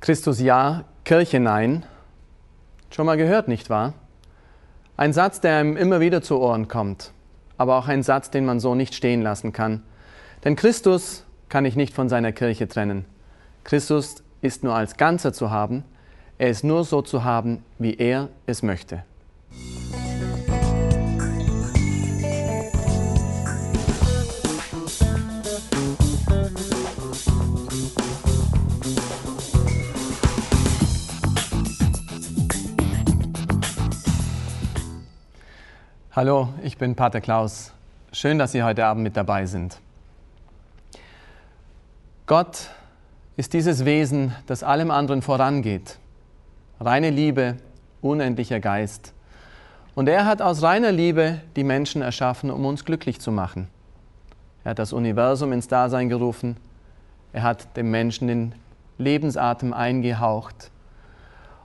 Christus ja, Kirche nein. Schon mal gehört, nicht wahr? Ein Satz, der einem immer wieder zu Ohren kommt, aber auch ein Satz, den man so nicht stehen lassen kann. Denn Christus kann ich nicht von seiner Kirche trennen. Christus ist nur als Ganzer zu haben, er ist nur so zu haben, wie er es möchte. Hallo, ich bin Pater Klaus. Schön, dass Sie heute Abend mit dabei sind. Gott ist dieses Wesen, das allem anderen vorangeht. Reine Liebe, unendlicher Geist. Und er hat aus reiner Liebe die Menschen erschaffen, um uns glücklich zu machen. Er hat das Universum ins Dasein gerufen. Er hat dem Menschen den Lebensatem eingehaucht.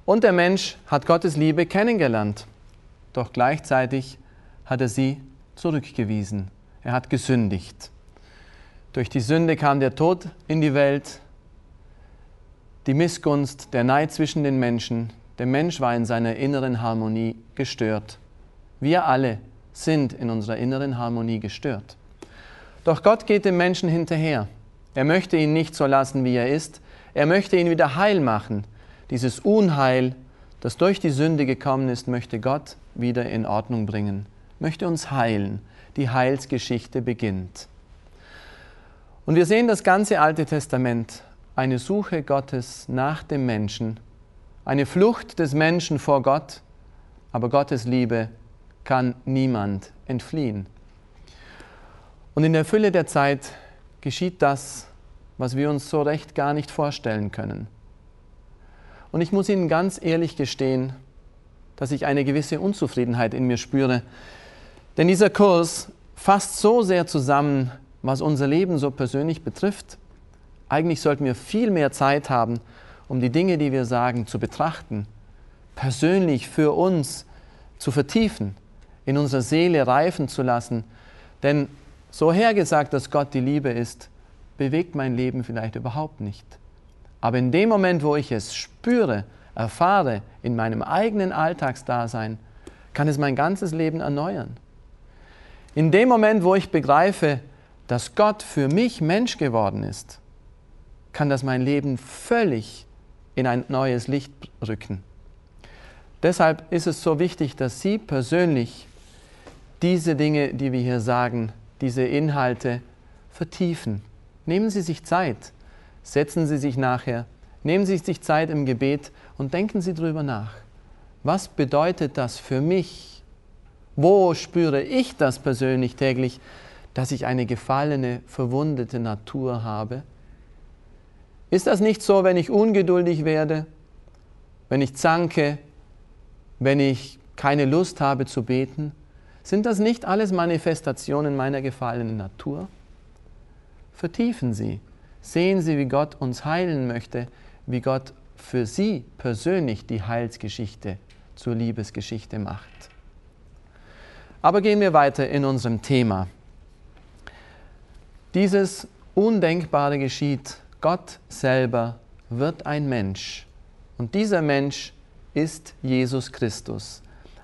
Und der Mensch hat Gottes Liebe kennengelernt. Doch gleichzeitig hat er sie zurückgewiesen. Er hat gesündigt. Durch die Sünde kam der Tod in die Welt, die Missgunst, der Neid zwischen den Menschen. Der Mensch war in seiner inneren Harmonie gestört. Wir alle sind in unserer inneren Harmonie gestört. Doch Gott geht dem Menschen hinterher. Er möchte ihn nicht so lassen, wie er ist. Er möchte ihn wieder heil machen. Dieses Unheil, das durch die Sünde gekommen ist, möchte Gott wieder in Ordnung bringen möchte uns heilen. Die Heilsgeschichte beginnt. Und wir sehen das ganze Alte Testament, eine Suche Gottes nach dem Menschen, eine Flucht des Menschen vor Gott, aber Gottes Liebe kann niemand entfliehen. Und in der Fülle der Zeit geschieht das, was wir uns so recht gar nicht vorstellen können. Und ich muss Ihnen ganz ehrlich gestehen, dass ich eine gewisse Unzufriedenheit in mir spüre, denn dieser Kurs fasst so sehr zusammen, was unser Leben so persönlich betrifft. Eigentlich sollten wir viel mehr Zeit haben, um die Dinge, die wir sagen, zu betrachten, persönlich für uns zu vertiefen, in unserer Seele reifen zu lassen. Denn so hergesagt, dass Gott die Liebe ist, bewegt mein Leben vielleicht überhaupt nicht. Aber in dem Moment, wo ich es spüre, erfahre, in meinem eigenen Alltagsdasein, kann es mein ganzes Leben erneuern. In dem Moment, wo ich begreife, dass Gott für mich Mensch geworden ist, kann das mein Leben völlig in ein neues Licht rücken. Deshalb ist es so wichtig, dass Sie persönlich diese Dinge, die wir hier sagen, diese Inhalte vertiefen. Nehmen Sie sich Zeit, setzen Sie sich nachher, nehmen Sie sich Zeit im Gebet und denken Sie darüber nach. Was bedeutet das für mich wo spüre ich das persönlich täglich, dass ich eine gefallene, verwundete Natur habe? Ist das nicht so, wenn ich ungeduldig werde, wenn ich zanke, wenn ich keine Lust habe zu beten? Sind das nicht alles Manifestationen meiner gefallenen Natur? Vertiefen Sie, sehen Sie, wie Gott uns heilen möchte, wie Gott für Sie persönlich die Heilsgeschichte zur Liebesgeschichte macht. Aber gehen wir weiter in unserem Thema. Dieses Undenkbare geschieht. Gott selber wird ein Mensch. Und dieser Mensch ist Jesus Christus.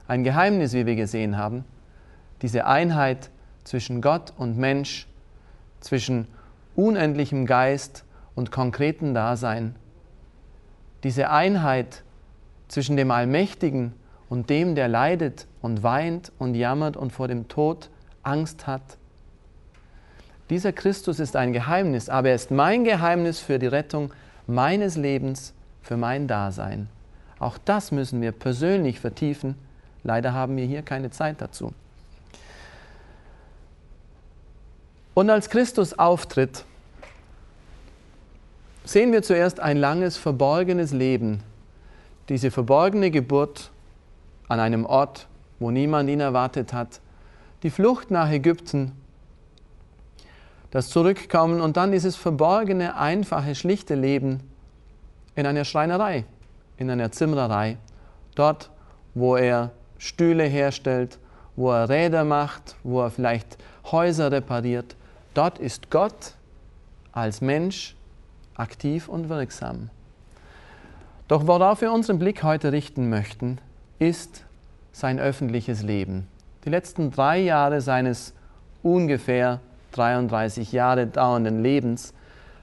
Ein Geheimnis, wie wir gesehen haben. Diese Einheit zwischen Gott und Mensch, zwischen unendlichem Geist und konkreten Dasein. Diese Einheit zwischen dem Allmächtigen und dem, der leidet und weint und jammert und vor dem Tod Angst hat. Dieser Christus ist ein Geheimnis, aber er ist mein Geheimnis für die Rettung meines Lebens, für mein Dasein. Auch das müssen wir persönlich vertiefen. Leider haben wir hier keine Zeit dazu. Und als Christus auftritt, sehen wir zuerst ein langes, verborgenes Leben, diese verborgene Geburt an einem Ort, wo niemand ihn erwartet hat, die Flucht nach Ägypten, das Zurückkommen und dann dieses verborgene, einfache, schlichte Leben in einer Schreinerei, in einer Zimmererei, dort, wo er Stühle herstellt, wo er Räder macht, wo er vielleicht Häuser repariert. Dort ist Gott als Mensch aktiv und wirksam. Doch worauf wir unseren Blick heute richten möchten, ist sein öffentliches Leben. Die letzten drei Jahre seines ungefähr 33 Jahre dauernden Lebens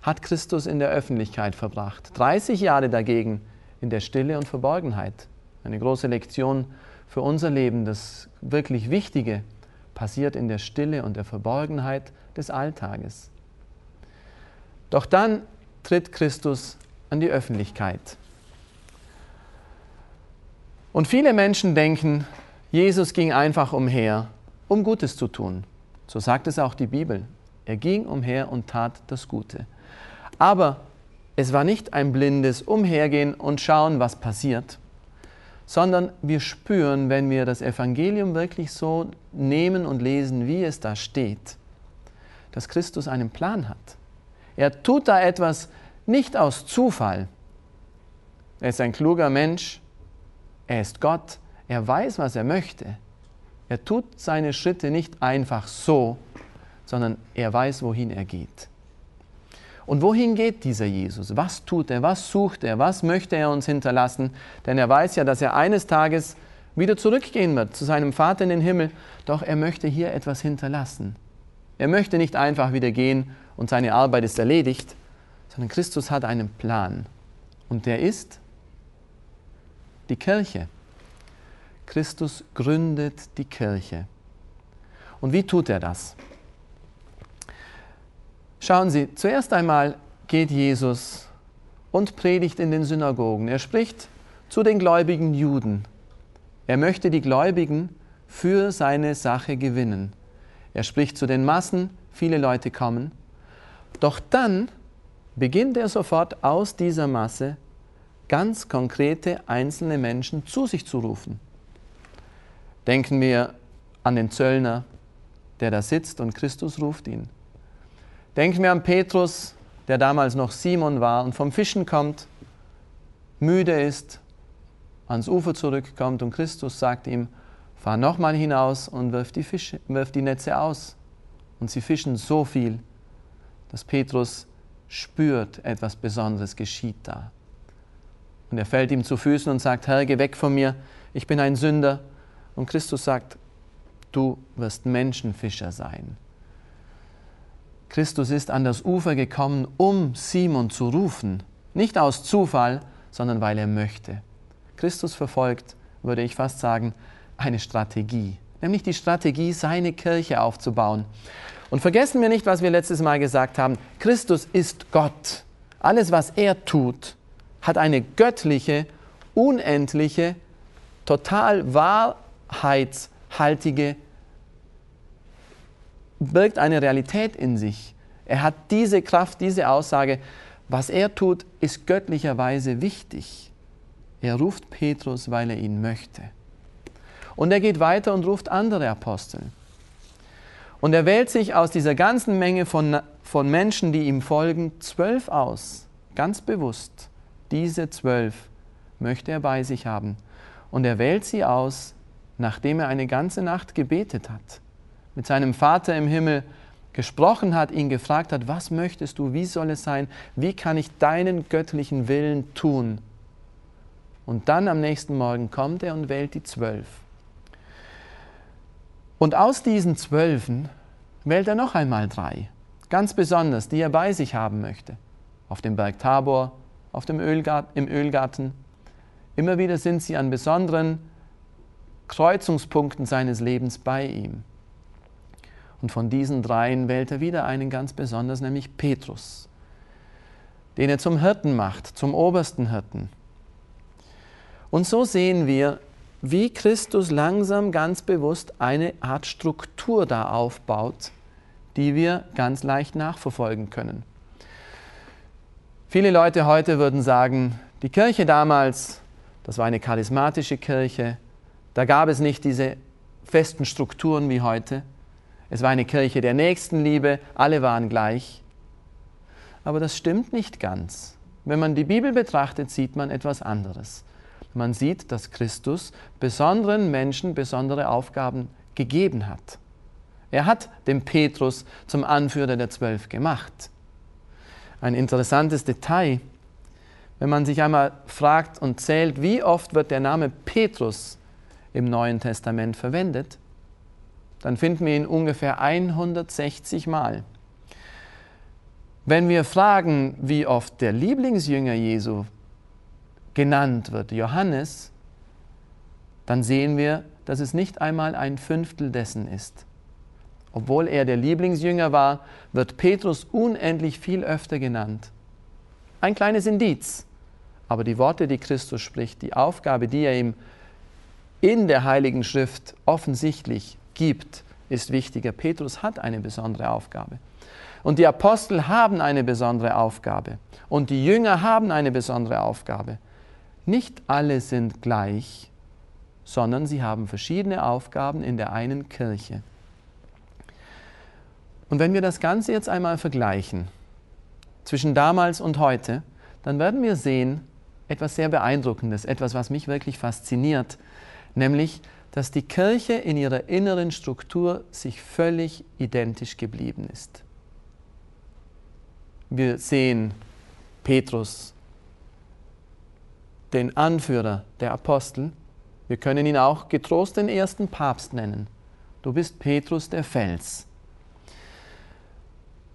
hat Christus in der Öffentlichkeit verbracht. 30 Jahre dagegen in der Stille und Verborgenheit. Eine große Lektion für unser Leben. Das wirklich Wichtige passiert in der Stille und der Verborgenheit des Alltages. Doch dann tritt Christus an die Öffentlichkeit. Und viele Menschen denken, Jesus ging einfach umher, um Gutes zu tun. So sagt es auch die Bibel. Er ging umher und tat das Gute. Aber es war nicht ein blindes Umhergehen und schauen, was passiert, sondern wir spüren, wenn wir das Evangelium wirklich so nehmen und lesen, wie es da steht, dass Christus einen Plan hat. Er tut da etwas nicht aus Zufall. Er ist ein kluger Mensch, er ist Gott, er weiß, was er möchte. Er tut seine Schritte nicht einfach so, sondern er weiß, wohin er geht. Und wohin geht dieser Jesus? Was tut er? Was sucht er? Was möchte er uns hinterlassen? Denn er weiß ja, dass er eines Tages wieder zurückgehen wird zu seinem Vater in den Himmel. Doch er möchte hier etwas hinterlassen. Er möchte nicht einfach wieder gehen und seine Arbeit ist erledigt, sondern Christus hat einen Plan. Und der ist die Kirche. Christus gründet die Kirche. Und wie tut er das? Schauen Sie, zuerst einmal geht Jesus und predigt in den Synagogen. Er spricht zu den gläubigen Juden. Er möchte die Gläubigen für seine Sache gewinnen. Er spricht zu den Massen, viele Leute kommen. Doch dann beginnt er sofort aus dieser Masse ganz konkrete einzelne Menschen zu sich zu rufen. Denken wir an den Zöllner, der da sitzt und Christus ruft ihn. Denken wir an Petrus, der damals noch Simon war und vom Fischen kommt, müde ist, ans Ufer zurückkommt und Christus sagt ihm, fahr nochmal hinaus und wirf die, Fische, wirf die Netze aus. Und sie fischen so viel, dass Petrus spürt, etwas Besonderes geschieht da. Und er fällt ihm zu Füßen und sagt, Herr, geh weg von mir, ich bin ein Sünder. Und Christus sagt, du wirst Menschenfischer sein. Christus ist an das Ufer gekommen, um Simon zu rufen. Nicht aus Zufall, sondern weil er möchte. Christus verfolgt, würde ich fast sagen, eine Strategie, nämlich die Strategie, seine Kirche aufzubauen. Und vergessen wir nicht, was wir letztes Mal gesagt haben. Christus ist Gott. Alles, was er tut, hat eine göttliche, unendliche, total wahrheitshaltige birgt eine Realität in sich. Er hat diese Kraft, diese Aussage, was er tut, ist göttlicherweise wichtig. Er ruft Petrus, weil er ihn möchte. Und er geht weiter und ruft andere Apostel. Und er wählt sich aus dieser ganzen Menge von, von Menschen, die ihm folgen, zwölf aus, ganz bewusst. Diese zwölf möchte er bei sich haben. Und er wählt sie aus, nachdem er eine ganze Nacht gebetet hat mit seinem Vater im Himmel gesprochen hat, ihn gefragt hat, was möchtest du, wie soll es sein, wie kann ich deinen göttlichen Willen tun? Und dann am nächsten Morgen kommt er und wählt die zwölf. Und aus diesen zwölfen wählt er noch einmal drei, ganz besonders, die er bei sich haben möchte. Auf dem Berg Tabor, auf dem Ölgarten, im Ölgarten. Immer wieder sind sie an besonderen Kreuzungspunkten seines Lebens bei ihm. Und von diesen dreien wählt er wieder einen ganz besonders, nämlich Petrus, den er zum Hirten macht, zum obersten Hirten. Und so sehen wir, wie Christus langsam ganz bewusst eine Art Struktur da aufbaut, die wir ganz leicht nachverfolgen können. Viele Leute heute würden sagen, die Kirche damals, das war eine charismatische Kirche, da gab es nicht diese festen Strukturen wie heute. Es war eine Kirche der Nächstenliebe, alle waren gleich. Aber das stimmt nicht ganz. Wenn man die Bibel betrachtet, sieht man etwas anderes. Man sieht, dass Christus besonderen Menschen besondere Aufgaben gegeben hat. Er hat den Petrus zum Anführer der Zwölf gemacht. Ein interessantes Detail. Wenn man sich einmal fragt und zählt, wie oft wird der Name Petrus im Neuen Testament verwendet, dann finden wir ihn ungefähr 160 Mal. Wenn wir fragen, wie oft der Lieblingsjünger Jesu genannt wird, Johannes, dann sehen wir, dass es nicht einmal ein Fünftel dessen ist. Obwohl er der Lieblingsjünger war, wird Petrus unendlich viel öfter genannt. Ein kleines Indiz. Aber die Worte, die Christus spricht, die Aufgabe, die er ihm in der Heiligen Schrift offensichtlich gibt, ist wichtiger. Petrus hat eine besondere Aufgabe. Und die Apostel haben eine besondere Aufgabe. Und die Jünger haben eine besondere Aufgabe. Nicht alle sind gleich, sondern sie haben verschiedene Aufgaben in der einen Kirche. Und wenn wir das Ganze jetzt einmal vergleichen, zwischen damals und heute, dann werden wir sehen, etwas sehr Beeindruckendes, etwas, was mich wirklich fasziniert, nämlich, dass die Kirche in ihrer inneren Struktur sich völlig identisch geblieben ist. Wir sehen Petrus, den Anführer der Apostel. Wir können ihn auch getrost den ersten Papst nennen. Du bist Petrus der Fels.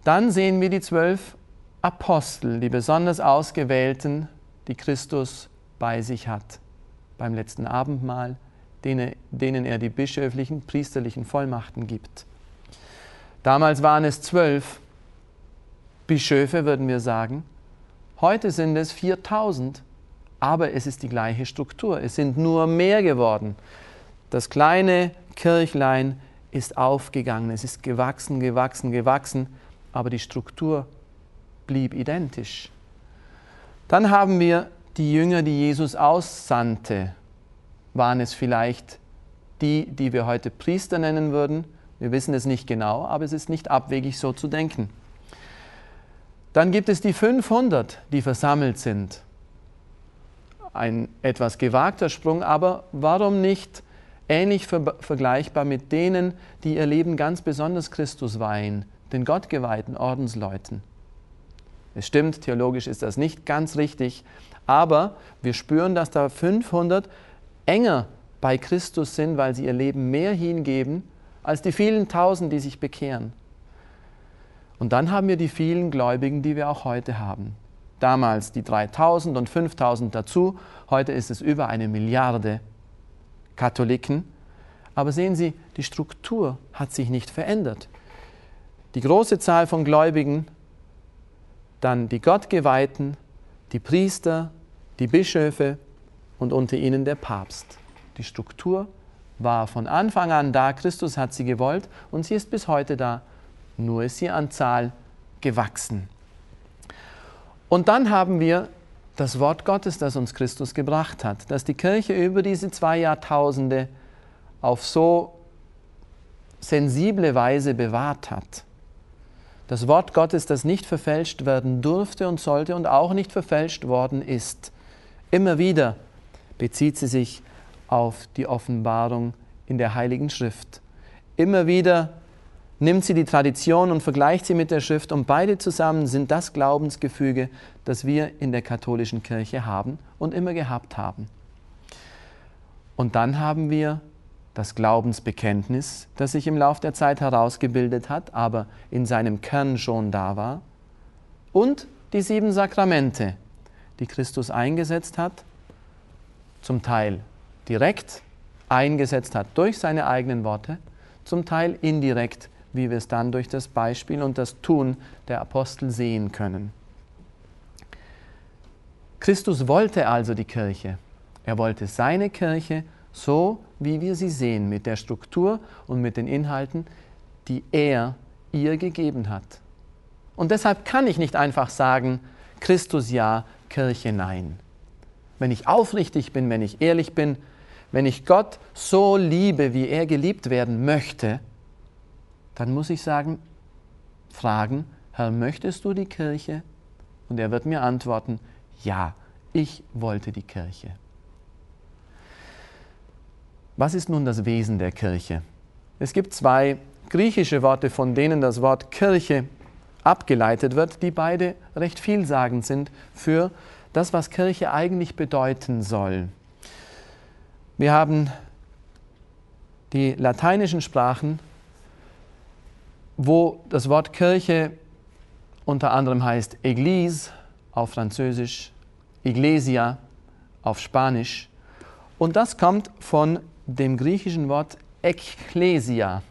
Dann sehen wir die zwölf Apostel, die besonders ausgewählten, die Christus bei sich hat. Beim letzten Abendmahl, denen er die bischöflichen, priesterlichen Vollmachten gibt. Damals waren es zwölf Bischöfe, würden wir sagen. Heute sind es 4000, aber es ist die gleiche Struktur. Es sind nur mehr geworden. Das kleine Kirchlein ist aufgegangen, es ist gewachsen, gewachsen, gewachsen, aber die Struktur blieb identisch. Dann haben wir die Jünger, die Jesus aussandte. Waren es vielleicht die, die wir heute Priester nennen würden? Wir wissen es nicht genau, aber es ist nicht abwegig so zu denken. Dann gibt es die 500, die versammelt sind. Ein etwas gewagter Sprung, aber warum nicht ähnlich ver vergleichbar mit denen, die ihr Leben ganz besonders Christus weihen, den gottgeweihten Ordensleuten? Es stimmt, theologisch ist das nicht ganz richtig, aber wir spüren, dass da 500 enger bei Christus sind, weil sie ihr Leben mehr hingeben als die vielen Tausend, die sich bekehren. Und dann haben wir die vielen Gläubigen, die wir auch heute haben. Damals die 3000 und 5000 dazu, heute ist es über eine Milliarde Katholiken. Aber sehen Sie, die Struktur hat sich nicht verändert. Die große Zahl von Gläubigen dann die Gottgeweihten, die Priester, die Bischöfe und unter ihnen der Papst. Die Struktur war von Anfang an da, Christus hat sie gewollt und sie ist bis heute da, nur ist sie an Zahl gewachsen. Und dann haben wir das Wort Gottes, das uns Christus gebracht hat, das die Kirche über diese zwei Jahrtausende auf so sensible Weise bewahrt hat. Das Wort Gottes, das nicht verfälscht werden durfte und sollte und auch nicht verfälscht worden ist. Immer wieder bezieht sie sich auf die Offenbarung in der Heiligen Schrift. Immer wieder nimmt sie die Tradition und vergleicht sie mit der Schrift und beide zusammen sind das Glaubensgefüge, das wir in der katholischen Kirche haben und immer gehabt haben. Und dann haben wir das Glaubensbekenntnis, das sich im Lauf der Zeit herausgebildet hat, aber in seinem Kern schon da war, und die sieben Sakramente, die Christus eingesetzt hat, zum Teil direkt eingesetzt hat durch seine eigenen Worte, zum Teil indirekt, wie wir es dann durch das Beispiel und das Tun der Apostel sehen können. Christus wollte also die Kirche. Er wollte seine Kirche so wie wir sie sehen, mit der Struktur und mit den Inhalten, die er ihr gegeben hat. Und deshalb kann ich nicht einfach sagen, Christus ja, Kirche nein. Wenn ich aufrichtig bin, wenn ich ehrlich bin, wenn ich Gott so liebe, wie er geliebt werden möchte, dann muss ich sagen, fragen, Herr, möchtest du die Kirche? Und er wird mir antworten, ja, ich wollte die Kirche. Was ist nun das Wesen der Kirche? Es gibt zwei griechische Worte, von denen das Wort Kirche abgeleitet wird, die beide recht vielsagend sind für das, was Kirche eigentlich bedeuten soll. Wir haben die lateinischen Sprachen, wo das Wort Kirche unter anderem heißt Église auf Französisch, Iglesia auf Spanisch. Und das kommt von dem griechischen Wort Ekklesia.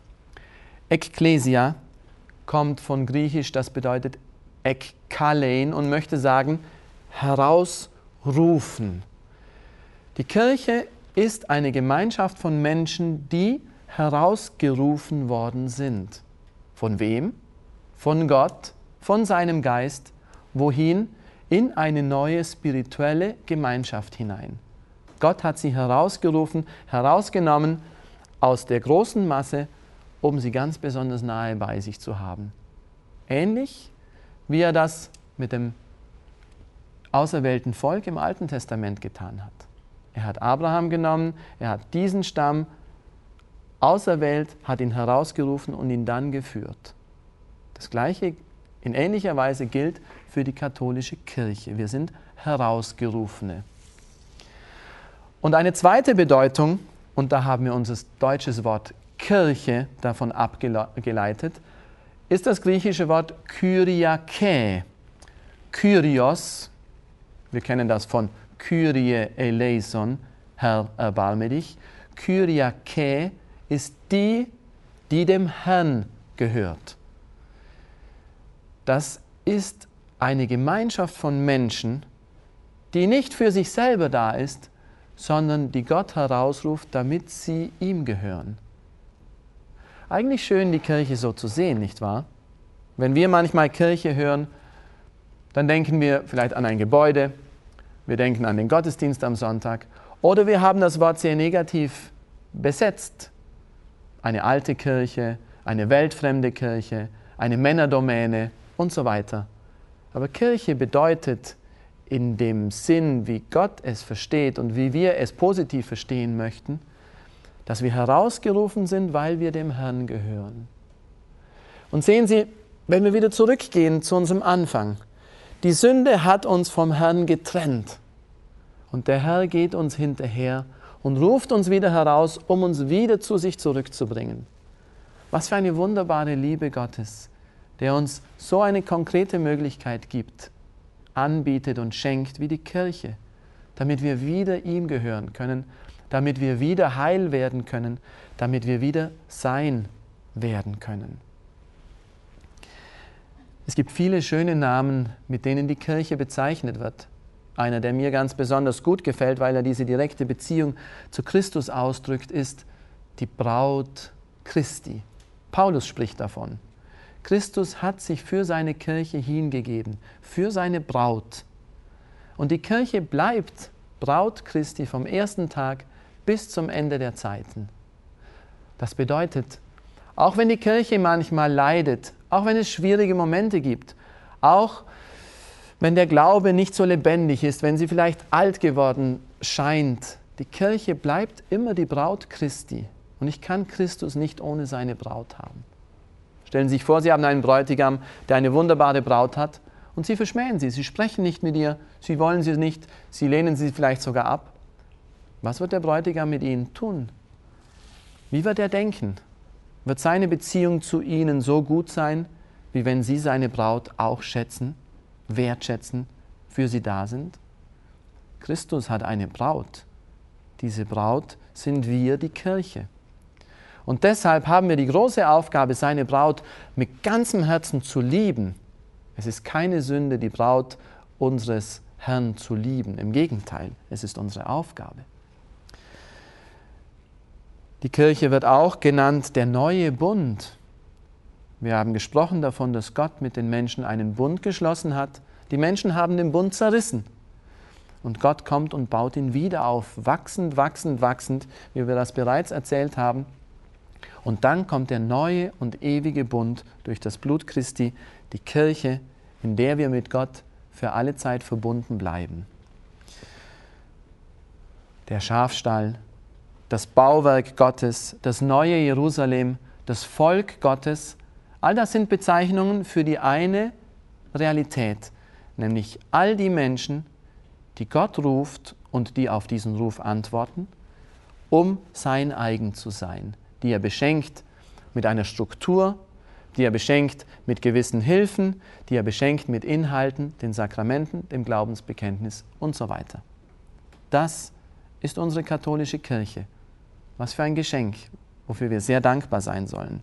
Ekklesia kommt von Griechisch, das bedeutet ekkalein und möchte sagen herausrufen. Die Kirche ist eine Gemeinschaft von Menschen, die herausgerufen worden sind. Von wem? Von Gott, von seinem Geist. Wohin? In eine neue spirituelle Gemeinschaft hinein. Gott hat sie herausgerufen, herausgenommen aus der großen Masse, um sie ganz besonders nahe bei sich zu haben. Ähnlich wie er das mit dem auserwählten Volk im Alten Testament getan hat. Er hat Abraham genommen, er hat diesen Stamm auserwählt, hat ihn herausgerufen und ihn dann geführt. Das Gleiche in ähnlicher Weise gilt für die katholische Kirche. Wir sind Herausgerufene. Und eine zweite Bedeutung, und da haben wir unser deutsches Wort Kirche davon abgeleitet, ist das griechische Wort Kyriake. Kyrios, wir kennen das von Kyrie eleison, Herr, erbarme dich. Kyriake ist die, die dem Herrn gehört. Das ist eine Gemeinschaft von Menschen, die nicht für sich selber da ist, sondern die Gott herausruft, damit sie ihm gehören. Eigentlich schön, die Kirche so zu sehen, nicht wahr? Wenn wir manchmal Kirche hören, dann denken wir vielleicht an ein Gebäude, wir denken an den Gottesdienst am Sonntag oder wir haben das Wort sehr negativ besetzt. Eine alte Kirche, eine weltfremde Kirche, eine Männerdomäne und so weiter. Aber Kirche bedeutet in dem Sinn, wie Gott es versteht und wie wir es positiv verstehen möchten, dass wir herausgerufen sind, weil wir dem Herrn gehören. Und sehen Sie, wenn wir wieder zurückgehen zu unserem Anfang, die Sünde hat uns vom Herrn getrennt. Und der Herr geht uns hinterher und ruft uns wieder heraus, um uns wieder zu sich zurückzubringen. Was für eine wunderbare Liebe Gottes, der uns so eine konkrete Möglichkeit gibt, anbietet und schenkt wie die Kirche, damit wir wieder ihm gehören können, damit wir wieder heil werden können, damit wir wieder sein werden können. Es gibt viele schöne Namen, mit denen die Kirche bezeichnet wird. Einer, der mir ganz besonders gut gefällt, weil er diese direkte Beziehung zu Christus ausdrückt, ist die Braut Christi. Paulus spricht davon. Christus hat sich für seine Kirche hingegeben, für seine Braut. Und die Kirche bleibt Braut Christi vom ersten Tag bis zum Ende der Zeiten. Das bedeutet, auch wenn die Kirche manchmal leidet, auch wenn es schwierige Momente gibt, auch wenn der Glaube nicht so lebendig ist, wenn sie vielleicht alt geworden scheint, die Kirche bleibt immer die Braut Christi. Und ich kann Christus nicht ohne seine Braut haben. Stellen Sie sich vor, Sie haben einen Bräutigam, der eine wunderbare Braut hat, und Sie verschmähen sie, Sie sprechen nicht mit ihr, Sie wollen sie nicht, Sie lehnen sie vielleicht sogar ab. Was wird der Bräutigam mit Ihnen tun? Wie wird er denken? wird seine Beziehung zu ihnen so gut sein, wie wenn sie seine Braut auch schätzen, wertschätzen, für sie da sind? Christus hat eine Braut. Diese Braut sind wir, die Kirche. Und deshalb haben wir die große Aufgabe, seine Braut mit ganzem Herzen zu lieben. Es ist keine Sünde, die Braut unseres Herrn zu lieben. Im Gegenteil, es ist unsere Aufgabe. Die Kirche wird auch genannt der neue Bund. Wir haben gesprochen davon, dass Gott mit den Menschen einen Bund geschlossen hat. Die Menschen haben den Bund zerrissen. Und Gott kommt und baut ihn wieder auf, wachsend, wachsend, wachsend, wie wir das bereits erzählt haben. Und dann kommt der neue und ewige Bund durch das Blut Christi, die Kirche, in der wir mit Gott für alle Zeit verbunden bleiben. Der Schafstall, das Bauwerk Gottes, das neue Jerusalem, das Volk Gottes, all das sind Bezeichnungen für die eine Realität, nämlich all die Menschen, die Gott ruft und die auf diesen Ruf antworten, um sein eigen zu sein, die er beschenkt mit einer Struktur, die er beschenkt mit gewissen Hilfen, die er beschenkt mit Inhalten, den Sakramenten, dem Glaubensbekenntnis und so weiter. Das ist unsere katholische Kirche. Was für ein Geschenk, wofür wir sehr dankbar sein sollen.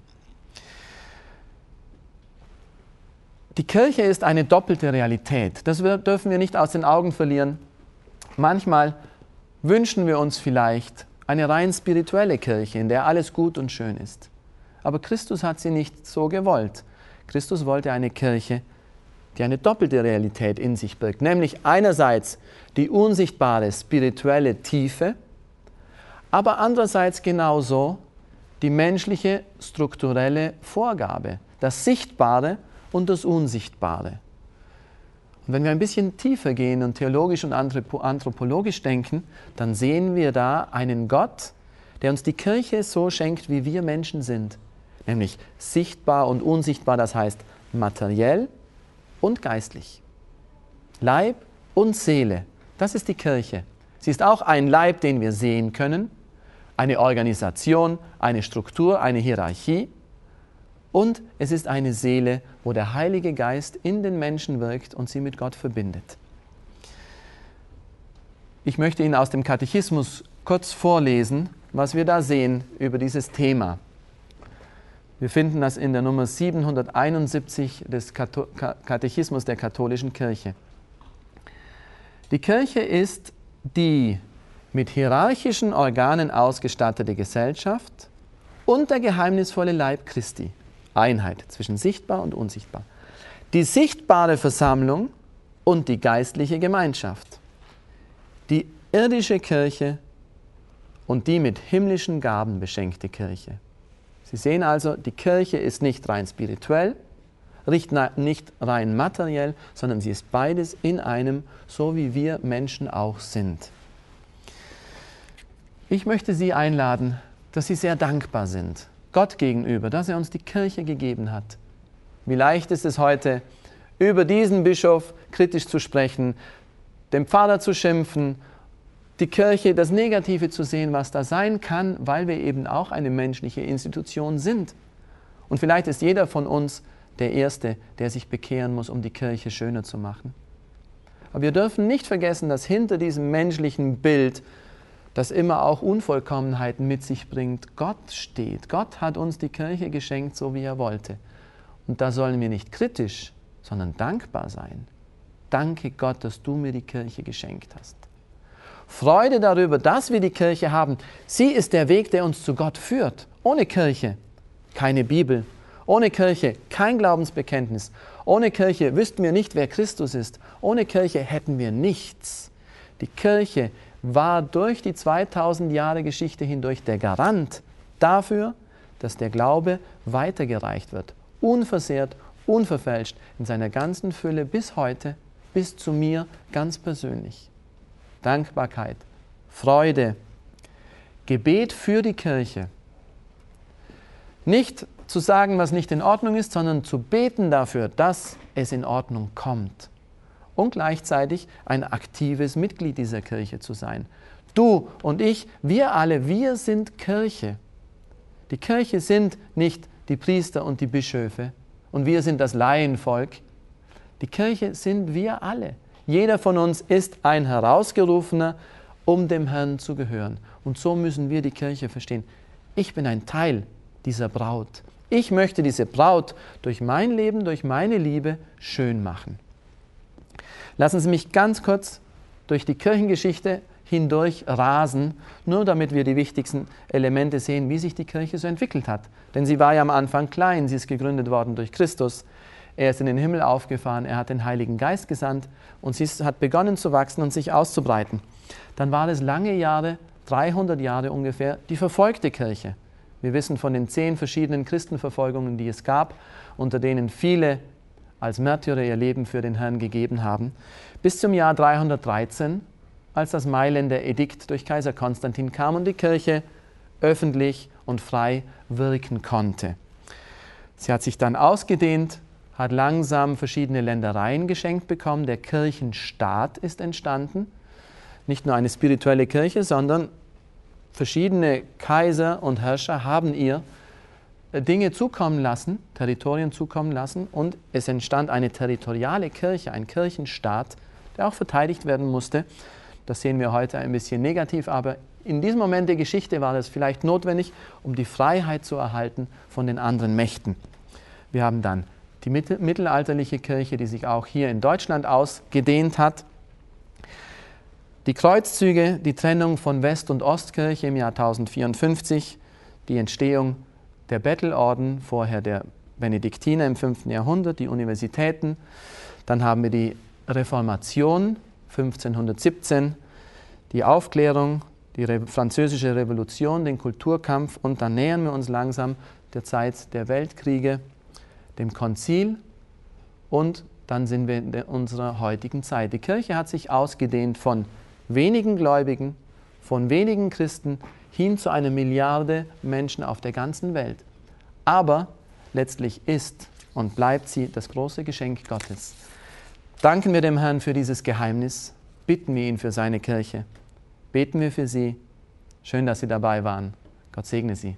Die Kirche ist eine doppelte Realität. Das dürfen wir nicht aus den Augen verlieren. Manchmal wünschen wir uns vielleicht eine rein spirituelle Kirche, in der alles gut und schön ist. Aber Christus hat sie nicht so gewollt. Christus wollte eine Kirche, die eine doppelte Realität in sich birgt, nämlich einerseits die unsichtbare spirituelle Tiefe, aber andererseits genauso die menschliche strukturelle Vorgabe, das Sichtbare und das Unsichtbare. Und wenn wir ein bisschen tiefer gehen und theologisch und anthropologisch denken, dann sehen wir da einen Gott, der uns die Kirche so schenkt, wie wir Menschen sind. Nämlich sichtbar und unsichtbar, das heißt materiell und geistlich. Leib und Seele, das ist die Kirche. Sie ist auch ein Leib, den wir sehen können, eine Organisation, eine Struktur, eine Hierarchie, und es ist eine Seele, wo der Heilige Geist in den Menschen wirkt und sie mit Gott verbindet. Ich möchte Ihnen aus dem Katechismus kurz vorlesen, was wir da sehen über dieses Thema. Wir finden das in der Nummer 771 des Katechismus der katholischen Kirche. Die Kirche ist die mit hierarchischen Organen ausgestattete Gesellschaft und der geheimnisvolle Leib Christi. Einheit zwischen sichtbar und unsichtbar. Die sichtbare Versammlung und die geistliche Gemeinschaft. Die irdische Kirche und die mit himmlischen Gaben beschenkte Kirche. Sie sehen also, die Kirche ist nicht rein spirituell, nicht rein materiell, sondern sie ist beides in einem, so wie wir Menschen auch sind. Ich möchte Sie einladen, dass Sie sehr dankbar sind Gott gegenüber, dass er uns die Kirche gegeben hat. Wie leicht ist es heute, über diesen Bischof kritisch zu sprechen, dem Pfarrer zu schimpfen, die Kirche, das Negative zu sehen, was da sein kann, weil wir eben auch eine menschliche Institution sind. Und vielleicht ist jeder von uns der Erste, der sich bekehren muss, um die Kirche schöner zu machen. Aber wir dürfen nicht vergessen, dass hinter diesem menschlichen Bild das immer auch Unvollkommenheiten mit sich bringt, Gott steht. Gott hat uns die Kirche geschenkt, so wie er wollte. Und da sollen wir nicht kritisch, sondern dankbar sein. Danke Gott, dass du mir die Kirche geschenkt hast. Freude darüber, dass wir die Kirche haben. Sie ist der Weg, der uns zu Gott führt. Ohne Kirche keine Bibel. Ohne Kirche kein Glaubensbekenntnis. Ohne Kirche wüssten wir nicht, wer Christus ist. Ohne Kirche hätten wir nichts. Die Kirche war durch die 2000 Jahre Geschichte hindurch der Garant dafür, dass der Glaube weitergereicht wird, unversehrt, unverfälscht, in seiner ganzen Fülle bis heute, bis zu mir ganz persönlich. Dankbarkeit, Freude, Gebet für die Kirche. Nicht zu sagen, was nicht in Ordnung ist, sondern zu beten dafür, dass es in Ordnung kommt und gleichzeitig ein aktives Mitglied dieser Kirche zu sein. Du und ich, wir alle, wir sind Kirche. Die Kirche sind nicht die Priester und die Bischöfe und wir sind das Laienvolk. Die Kirche sind wir alle. Jeder von uns ist ein Herausgerufener, um dem Herrn zu gehören. Und so müssen wir die Kirche verstehen. Ich bin ein Teil dieser Braut. Ich möchte diese Braut durch mein Leben, durch meine Liebe schön machen. Lassen Sie mich ganz kurz durch die Kirchengeschichte hindurch rasen, nur damit wir die wichtigsten Elemente sehen, wie sich die Kirche so entwickelt hat. Denn sie war ja am Anfang klein, sie ist gegründet worden durch Christus. Er ist in den Himmel aufgefahren, er hat den Heiligen Geist gesandt und sie hat begonnen zu wachsen und sich auszubreiten. Dann war es lange Jahre, 300 Jahre ungefähr, die verfolgte Kirche. Wir wissen von den zehn verschiedenen Christenverfolgungen, die es gab, unter denen viele als Märtyrer ihr Leben für den Herrn gegeben haben, bis zum Jahr 313, als das Mailänder Edikt durch Kaiser Konstantin kam und die Kirche öffentlich und frei wirken konnte. Sie hat sich dann ausgedehnt, hat langsam verschiedene Ländereien geschenkt bekommen, der Kirchenstaat ist entstanden, nicht nur eine spirituelle Kirche, sondern verschiedene Kaiser und Herrscher haben ihr Dinge zukommen lassen, Territorien zukommen lassen und es entstand eine territoriale Kirche, ein Kirchenstaat, der auch verteidigt werden musste. Das sehen wir heute ein bisschen negativ, aber in diesem Moment der Geschichte war es vielleicht notwendig, um die Freiheit zu erhalten von den anderen Mächten. Wir haben dann die mittelalterliche Kirche, die sich auch hier in Deutschland ausgedehnt hat. Die Kreuzzüge, die Trennung von West- und Ostkirche im Jahr 1054, die Entstehung der Bettelorden, vorher der Benediktiner im 5. Jahrhundert, die Universitäten. Dann haben wir die Reformation 1517, die Aufklärung, die Re französische Revolution, den Kulturkampf und dann nähern wir uns langsam der Zeit der Weltkriege, dem Konzil und dann sind wir in unserer heutigen Zeit. Die Kirche hat sich ausgedehnt von wenigen Gläubigen, von wenigen Christen hin zu einer Milliarde Menschen auf der ganzen Welt. Aber letztlich ist und bleibt sie das große Geschenk Gottes. Danken wir dem Herrn für dieses Geheimnis, bitten wir ihn für seine Kirche, beten wir für sie. Schön, dass Sie dabei waren. Gott segne Sie.